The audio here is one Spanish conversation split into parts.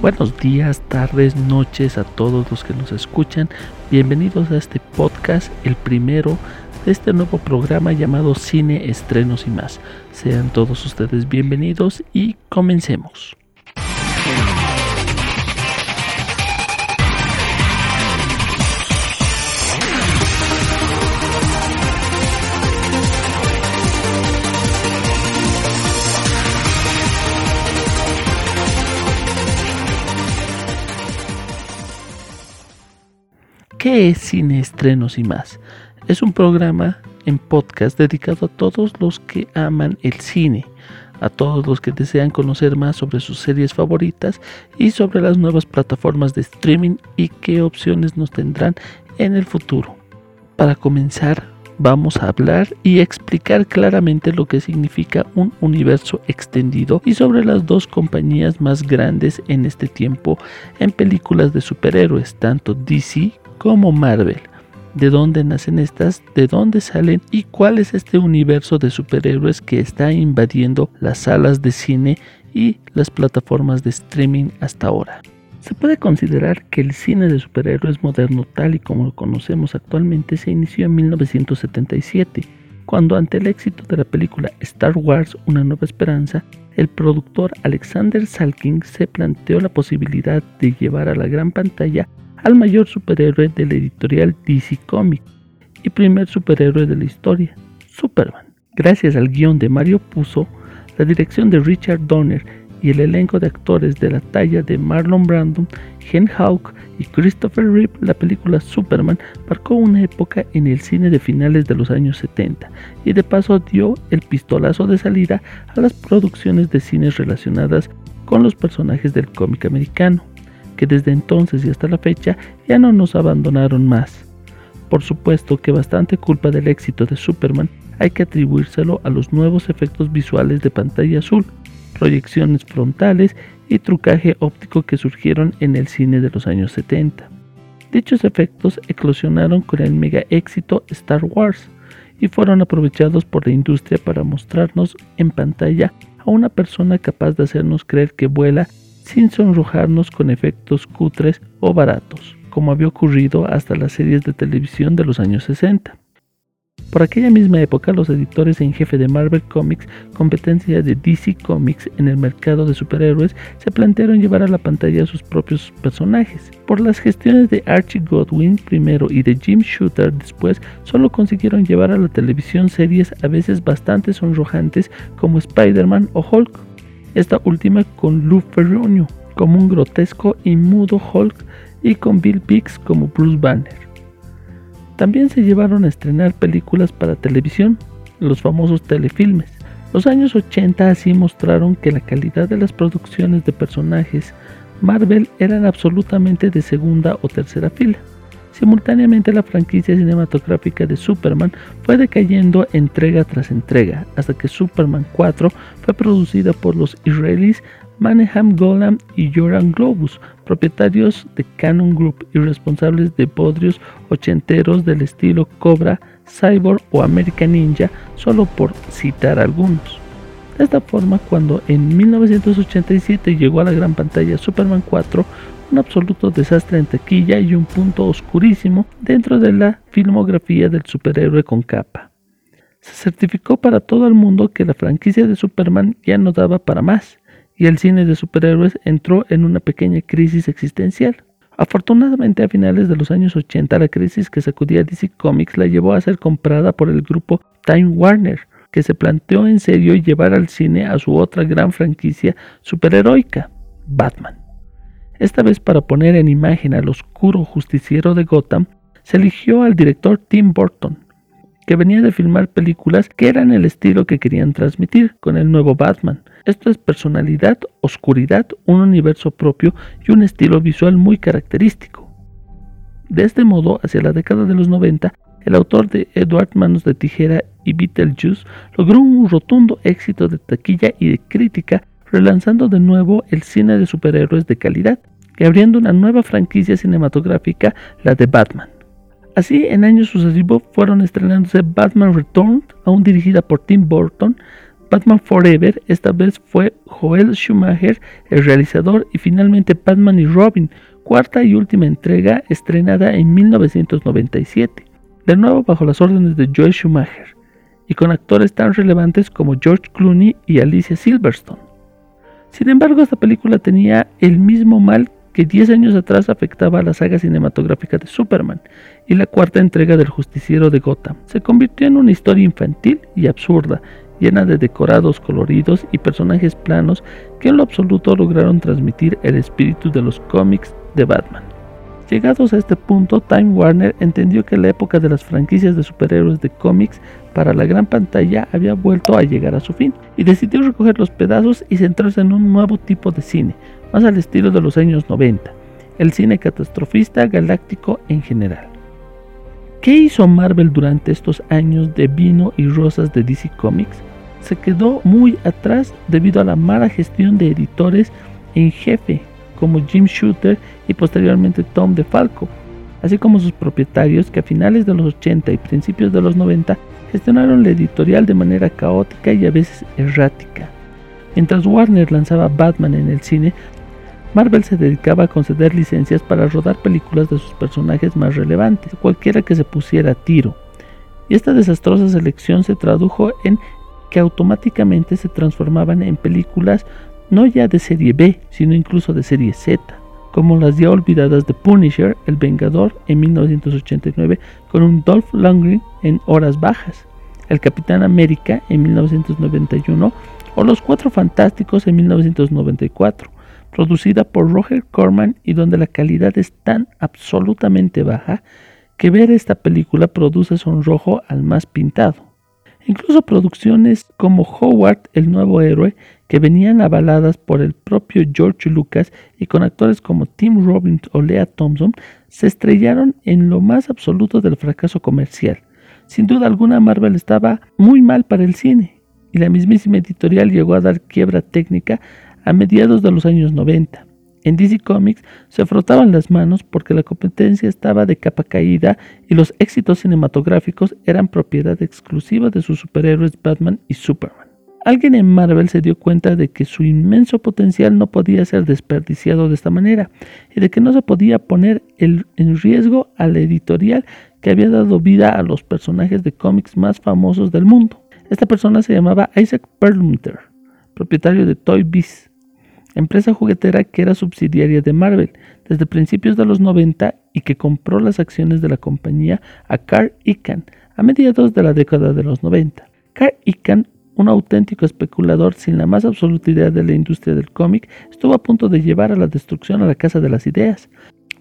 Buenos días, tardes, noches a todos los que nos escuchan. Bienvenidos a este podcast, el primero de este nuevo programa llamado Cine, Estrenos y más. Sean todos ustedes bienvenidos y comencemos. ¿Qué es Cine, Estrenos y más? Es un programa en podcast dedicado a todos los que aman el cine, a todos los que desean conocer más sobre sus series favoritas y sobre las nuevas plataformas de streaming y qué opciones nos tendrán en el futuro. Para comenzar, vamos a hablar y explicar claramente lo que significa un universo extendido y sobre las dos compañías más grandes en este tiempo en películas de superhéroes, tanto DC como Marvel. ¿De dónde nacen estas? ¿De dónde salen? ¿Y cuál es este universo de superhéroes que está invadiendo las salas de cine y las plataformas de streaming hasta ahora? Se puede considerar que el cine de superhéroes moderno tal y como lo conocemos actualmente se inició en 1977, cuando ante el éxito de la película Star Wars Una Nueva Esperanza, el productor Alexander Salking se planteó la posibilidad de llevar a la gran pantalla al mayor superhéroe de la editorial DC Comics y primer superhéroe de la historia, Superman. Gracias al guion de Mario Puzo, la dirección de Richard Donner y el elenco de actores de la talla de Marlon Brando, Ken Hawk y Christopher Reeve, la película Superman marcó una época en el cine de finales de los años 70 y de paso dio el pistolazo de salida a las producciones de cines relacionadas con los personajes del cómic americano que desde entonces y hasta la fecha ya no nos abandonaron más. Por supuesto que bastante culpa del éxito de Superman hay que atribuírselo a los nuevos efectos visuales de pantalla azul, proyecciones frontales y trucaje óptico que surgieron en el cine de los años 70. Dichos efectos eclosionaron con el mega éxito Star Wars y fueron aprovechados por la industria para mostrarnos en pantalla a una persona capaz de hacernos creer que vuela sin sonrojarnos con efectos cutres o baratos, como había ocurrido hasta las series de televisión de los años 60. Por aquella misma época, los editores en jefe de Marvel Comics, competencia de DC Comics en el mercado de superhéroes, se plantearon llevar a la pantalla a sus propios personajes. Por las gestiones de Archie Godwin primero y de Jim Shooter después, solo consiguieron llevar a la televisión series a veces bastante sonrojantes como Spider-Man o Hulk esta última con Lou Ferrigno como un grotesco y mudo Hulk y con Bill Biggs como Bruce Banner. También se llevaron a estrenar películas para televisión, los famosos telefilmes. Los años 80 así mostraron que la calidad de las producciones de personajes Marvel eran absolutamente de segunda o tercera fila. Simultáneamente la franquicia cinematográfica de Superman fue decayendo entrega tras entrega, hasta que Superman 4 fue producida por los israelíes Maneham Golan y Joran Globus, propietarios de Canon Group y responsables de bodrios ochenteros del estilo Cobra, Cyborg o American Ninja, solo por citar algunos. De esta forma, cuando en 1987 llegó a la gran pantalla Superman 4, un absoluto desastre en taquilla y un punto oscurísimo dentro de la filmografía del superhéroe con capa. Se certificó para todo el mundo que la franquicia de Superman ya no daba para más, y el cine de superhéroes entró en una pequeña crisis existencial. Afortunadamente a finales de los años 80 la crisis que sacudía DC Comics la llevó a ser comprada por el grupo Time Warner, que se planteó en serio llevar al cine a su otra gran franquicia superheroica, Batman. Esta vez para poner en imagen al oscuro justiciero de Gotham, se eligió al director Tim Burton, que venía de filmar películas que eran el estilo que querían transmitir con el nuevo Batman. Esto es personalidad, oscuridad, un universo propio y un estilo visual muy característico. De este modo, hacia la década de los 90, el autor de Edward Manos de Tijera y Beetlejuice logró un rotundo éxito de taquilla y de crítica relanzando de nuevo el cine de superhéroes de calidad y abriendo una nueva franquicia cinematográfica, la de Batman. Así, en años sucesivos fueron estrenándose Batman Returns, aún dirigida por Tim Burton, Batman Forever, esta vez fue Joel Schumacher el realizador y finalmente Batman y Robin, cuarta y última entrega estrenada en 1997, de nuevo bajo las órdenes de Joel Schumacher, y con actores tan relevantes como George Clooney y Alicia Silverstone. Sin embargo, esta película tenía el mismo mal que 10 años atrás afectaba a la saga cinematográfica de Superman y la cuarta entrega del Justiciero de Gotham. Se convirtió en una historia infantil y absurda, llena de decorados coloridos y personajes planos que en lo absoluto lograron transmitir el espíritu de los cómics de Batman. Llegados a este punto, Time Warner entendió que la época de las franquicias de superhéroes de cómics para la gran pantalla había vuelto a llegar a su fin y decidió recoger los pedazos y centrarse en un nuevo tipo de cine, más al estilo de los años 90, el cine catastrofista galáctico en general. ¿Qué hizo Marvel durante estos años de vino y rosas de DC Comics? Se quedó muy atrás debido a la mala gestión de editores en jefe como Jim Shooter y posteriormente Tom DeFalco, así como sus propietarios que a finales de los 80 y principios de los 90 gestionaron la editorial de manera caótica y a veces errática. Mientras Warner lanzaba Batman en el cine, Marvel se dedicaba a conceder licencias para rodar películas de sus personajes más relevantes, cualquiera que se pusiera a tiro. Y esta desastrosa selección se tradujo en que automáticamente se transformaban en películas no ya de serie B, sino incluso de serie Z, como las ya olvidadas de Punisher, El Vengador en 1989, con un Dolph Lundgren en horas bajas, El Capitán América en 1991 o Los Cuatro Fantásticos en 1994 producida por Roger Corman y donde la calidad es tan absolutamente baja que ver esta película produce sonrojo al más pintado. Incluso producciones como Howard, el nuevo héroe, que venían avaladas por el propio George Lucas y con actores como Tim Robbins o Lea Thompson, se estrellaron en lo más absoluto del fracaso comercial. Sin duda alguna Marvel estaba muy mal para el cine, y la mismísima editorial llegó a dar quiebra técnica a mediados de los años 90. En DC Comics se frotaban las manos porque la competencia estaba de capa caída y los éxitos cinematográficos eran propiedad exclusiva de sus superhéroes Batman y Superman. Alguien en Marvel se dio cuenta de que su inmenso potencial no podía ser desperdiciado de esta manera y de que no se podía poner en riesgo a la editorial que había dado vida a los personajes de cómics más famosos del mundo. Esta persona se llamaba Isaac Perlmutter, propietario de Toy Biz empresa juguetera que era subsidiaria de Marvel desde principios de los 90 y que compró las acciones de la compañía a Carl Icahn a mediados de la década de los 90. Carl Icahn, un auténtico especulador sin la más absoluta idea de la industria del cómic, estuvo a punto de llevar a la destrucción a la Casa de las Ideas.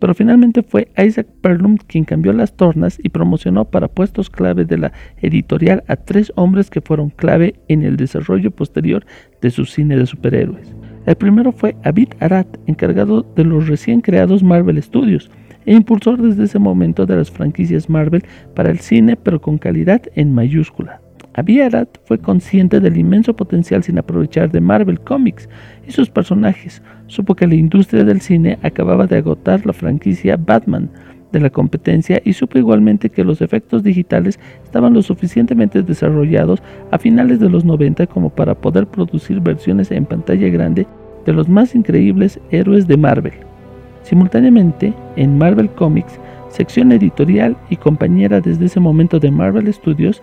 Pero finalmente fue Isaac Perlum quien cambió las tornas y promocionó para puestos clave de la editorial a tres hombres que fueron clave en el desarrollo posterior de su cine de superhéroes. El primero fue Abid Arad, encargado de los recién creados Marvel Studios e impulsor desde ese momento de las franquicias Marvel para el cine, pero con calidad en mayúscula. Abid Arad fue consciente del inmenso potencial sin aprovechar de Marvel Comics y sus personajes. Supo que la industria del cine acababa de agotar la franquicia Batman, de la competencia y supo igualmente que los efectos digitales estaban lo suficientemente desarrollados a finales de los 90 como para poder producir versiones en pantalla grande de los más increíbles héroes de Marvel. Simultáneamente, en Marvel Comics, sección editorial y compañera desde ese momento de Marvel Studios,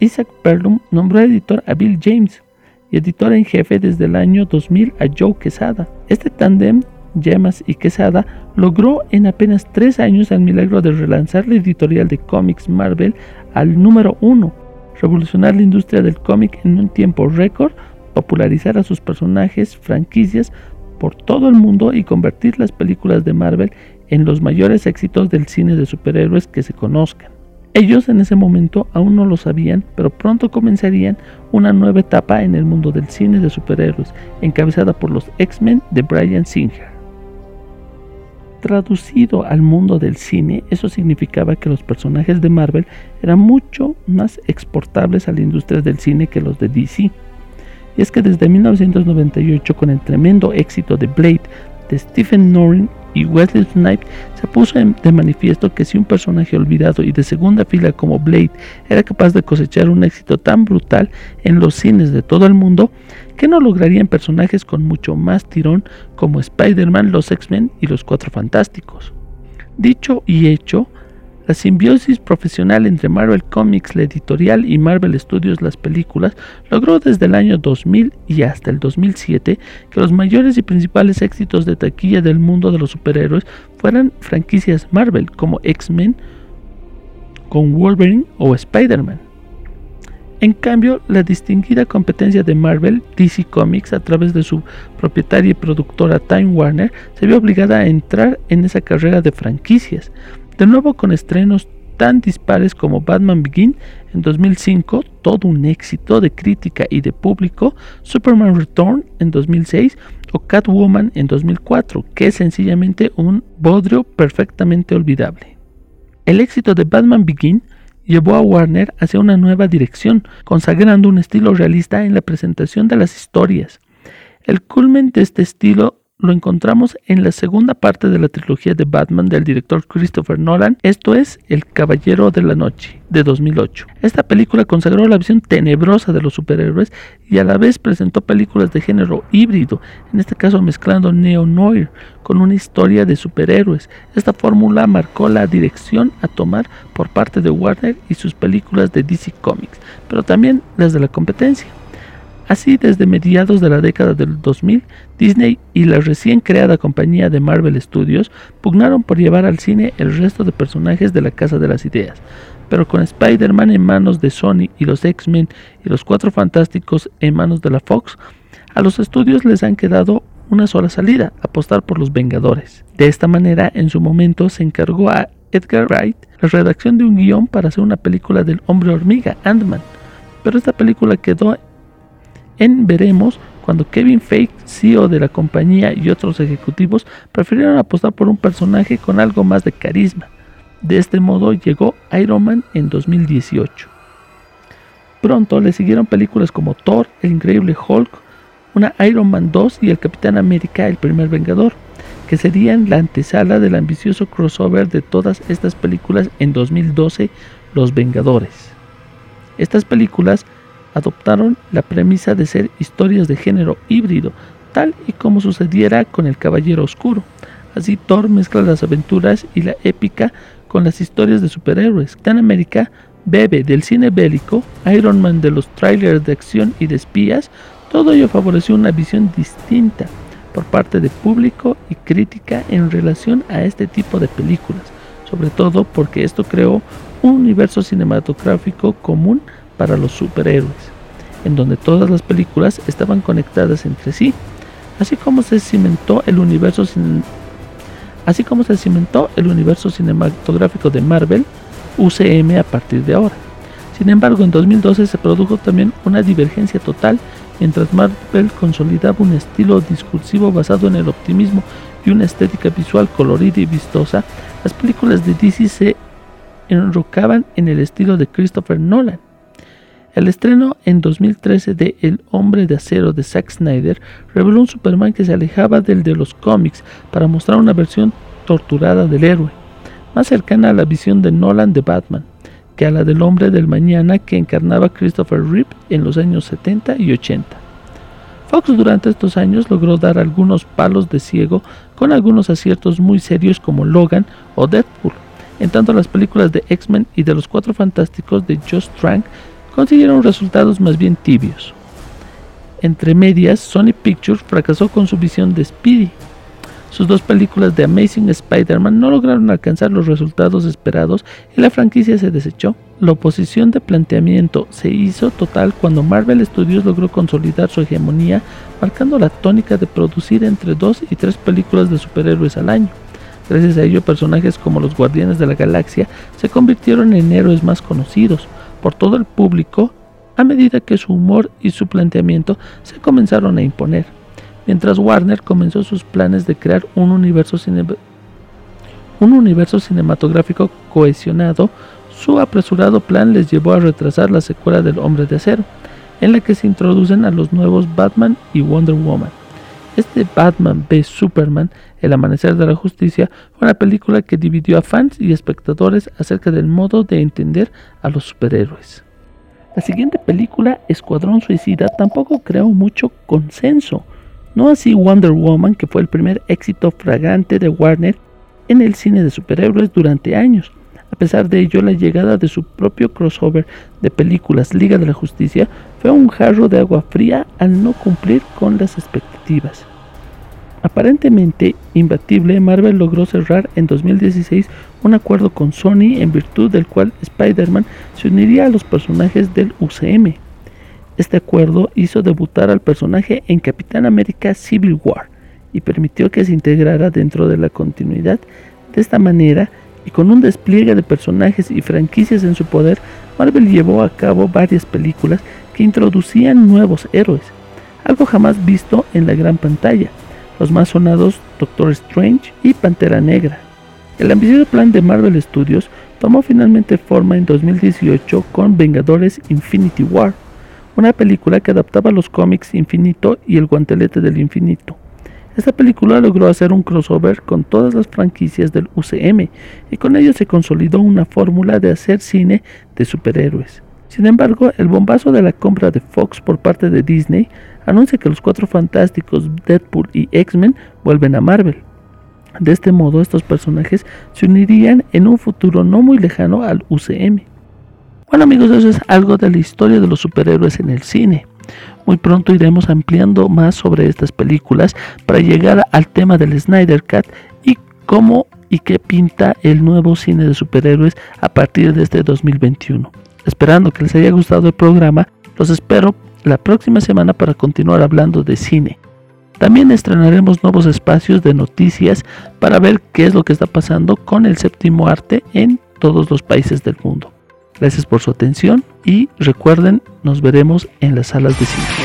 Isaac Perlum nombró editor a Bill James y editor en jefe desde el año 2000 a Joe Quesada. Este tándem Yemas y Quesada, logró en apenas tres años el milagro de relanzar la editorial de cómics Marvel al número uno, revolucionar la industria del cómic en un tiempo récord, popularizar a sus personajes, franquicias por todo el mundo y convertir las películas de Marvel en los mayores éxitos del cine de superhéroes que se conozcan. Ellos en ese momento aún no lo sabían, pero pronto comenzarían una nueva etapa en el mundo del cine de superhéroes, encabezada por los X-Men de Brian Singer. Traducido al mundo del cine, eso significaba que los personajes de Marvel eran mucho más exportables a la industria del cine que los de DC. Y es que desde 1998, con el tremendo éxito de Blade de Stephen Norrin y Wesley Snipes se puso de manifiesto que si un personaje olvidado y de segunda fila como Blade era capaz de cosechar un éxito tan brutal en los cines de todo el mundo, ¿qué no lograrían personajes con mucho más tirón como Spider-Man, los X-Men y los Cuatro Fantásticos? Dicho y hecho, la simbiosis profesional entre Marvel Comics, la editorial, y Marvel Studios, las películas, logró desde el año 2000 y hasta el 2007 que los mayores y principales éxitos de taquilla del mundo de los superhéroes fueran franquicias Marvel como X-Men, con Wolverine o Spider-Man. En cambio, la distinguida competencia de Marvel, DC Comics, a través de su propietaria y productora Time Warner, se vio obligada a entrar en esa carrera de franquicias, de nuevo con estrenos tan dispares como Batman Begin en 2005, todo un éxito de crítica y de público, Superman Return en 2006 o Catwoman en 2004, que es sencillamente un bodrio perfectamente olvidable. El éxito de Batman Begin llevó a Warner hacia una nueva dirección, consagrando un estilo realista en la presentación de las historias. El culmen de este estilo lo encontramos en la segunda parte de la trilogía de Batman del director Christopher Nolan, esto es El Caballero de la Noche, de 2008. Esta película consagró la visión tenebrosa de los superhéroes y a la vez presentó películas de género híbrido, en este caso mezclando neo-noir con una historia de superhéroes. Esta fórmula marcó la dirección a tomar por parte de Warner y sus películas de DC Comics, pero también las de la competencia. Así, desde mediados de la década del 2000, Disney y la recién creada compañía de Marvel Studios pugnaron por llevar al cine el resto de personajes de la Casa de las Ideas, pero con Spider-Man en manos de Sony y los X-Men y los Cuatro Fantásticos en manos de la Fox, a los estudios les han quedado una sola salida, apostar por los Vengadores. De esta manera, en su momento se encargó a Edgar Wright la redacción de un guion para hacer una película del hombre hormiga, Ant-Man, pero esta película quedó en Veremos cuando Kevin Feige, CEO de la compañía y otros ejecutivos prefirieron apostar por un personaje con algo más de carisma. De este modo llegó Iron Man en 2018. Pronto le siguieron películas como Thor, El Increíble Hulk, una Iron Man 2 y El Capitán América, el primer Vengador, que serían la antesala del ambicioso crossover de todas estas películas en 2012, Los Vengadores. Estas películas adoptaron la premisa de ser historias de género híbrido, tal y como sucediera con El Caballero Oscuro. Así Thor mezcla las aventuras y la épica con las historias de superhéroes. Capitán América bebe del cine bélico, Iron Man de los trailers de acción y de espías, todo ello favoreció una visión distinta por parte de público y crítica en relación a este tipo de películas, sobre todo porque esto creó un universo cinematográfico común para los superhéroes, en donde todas las películas estaban conectadas entre sí, así como se cimentó el universo así como se cimentó el universo cinematográfico de Marvel UCM a partir de ahora. Sin embargo, en 2012 se produjo también una divergencia total mientras Marvel consolidaba un estilo discursivo basado en el optimismo y una estética visual colorida y vistosa, las películas de DC se enrocaban en el estilo de Christopher Nolan. El estreno en 2013 de El hombre de acero de Zack Snyder reveló un Superman que se alejaba del de los cómics para mostrar una versión torturada del héroe, más cercana a la visión de Nolan de Batman que a la del hombre del mañana que encarnaba Christopher Reeve en los años 70 y 80. Fox durante estos años logró dar algunos palos de ciego con algunos aciertos muy serios como Logan o Deadpool, en tanto las películas de X-Men y de los Cuatro Fantásticos de Josh Trank consiguieron resultados más bien tibios. Entre medias, Sony Pictures fracasó con su visión de Speedy. Sus dos películas de Amazing Spider-Man no lograron alcanzar los resultados esperados y la franquicia se desechó. La oposición de planteamiento se hizo total cuando Marvel Studios logró consolidar su hegemonía, marcando la tónica de producir entre dos y tres películas de superhéroes al año. Gracias a ello, personajes como los Guardianes de la Galaxia se convirtieron en héroes más conocidos, por todo el público a medida que su humor y su planteamiento se comenzaron a imponer, mientras Warner comenzó sus planes de crear un universo, un universo cinematográfico cohesionado, su apresurado plan les llevó a retrasar la secuela del Hombre de Acero, en la que se introducen a los nuevos Batman y Wonder Woman. Este Batman v Superman, El Amanecer de la Justicia, fue una película que dividió a fans y espectadores acerca del modo de entender a los superhéroes. La siguiente película, Escuadrón Suicida, tampoco creó mucho consenso, no así Wonder Woman, que fue el primer éxito fragante de Warner en el cine de superhéroes durante años. A pesar de ello, la llegada de su propio crossover de películas Liga de la Justicia fue un jarro de agua fría al no cumplir con las expectativas. Aparentemente imbatible, Marvel logró cerrar en 2016 un acuerdo con Sony en virtud del cual Spider-Man se uniría a los personajes del UCM. Este acuerdo hizo debutar al personaje en Capitán América Civil War y permitió que se integrara dentro de la continuidad. De esta manera, y con un despliegue de personajes y franquicias en su poder, Marvel llevó a cabo varias películas que introducían nuevos héroes, algo jamás visto en la gran pantalla. Los más sonados Doctor Strange y Pantera Negra. El ambicioso plan de Marvel Studios tomó finalmente forma en 2018 con Vengadores Infinity War una película que adaptaba los cómics Infinito y El Guantelete del Infinito. Esta película logró hacer un crossover con todas las franquicias del UCM y con ello se consolidó una fórmula de hacer cine de superhéroes. Sin embargo, el bombazo de la compra de Fox por parte de Disney anuncia que los cuatro fantásticos Deadpool y X-Men vuelven a Marvel. De este modo, estos personajes se unirían en un futuro no muy lejano al UCM. Bueno amigos, eso es algo de la historia de los superhéroes en el cine. Muy pronto iremos ampliando más sobre estas películas para llegar al tema del Snyder Cut y cómo y qué pinta el nuevo cine de superhéroes a partir de este 2021. Esperando que les haya gustado el programa, los espero la próxima semana para continuar hablando de cine. También estrenaremos nuevos espacios de noticias para ver qué es lo que está pasando con el séptimo arte en todos los países del mundo. Gracias por su atención y recuerden, nos veremos en las salas de cine.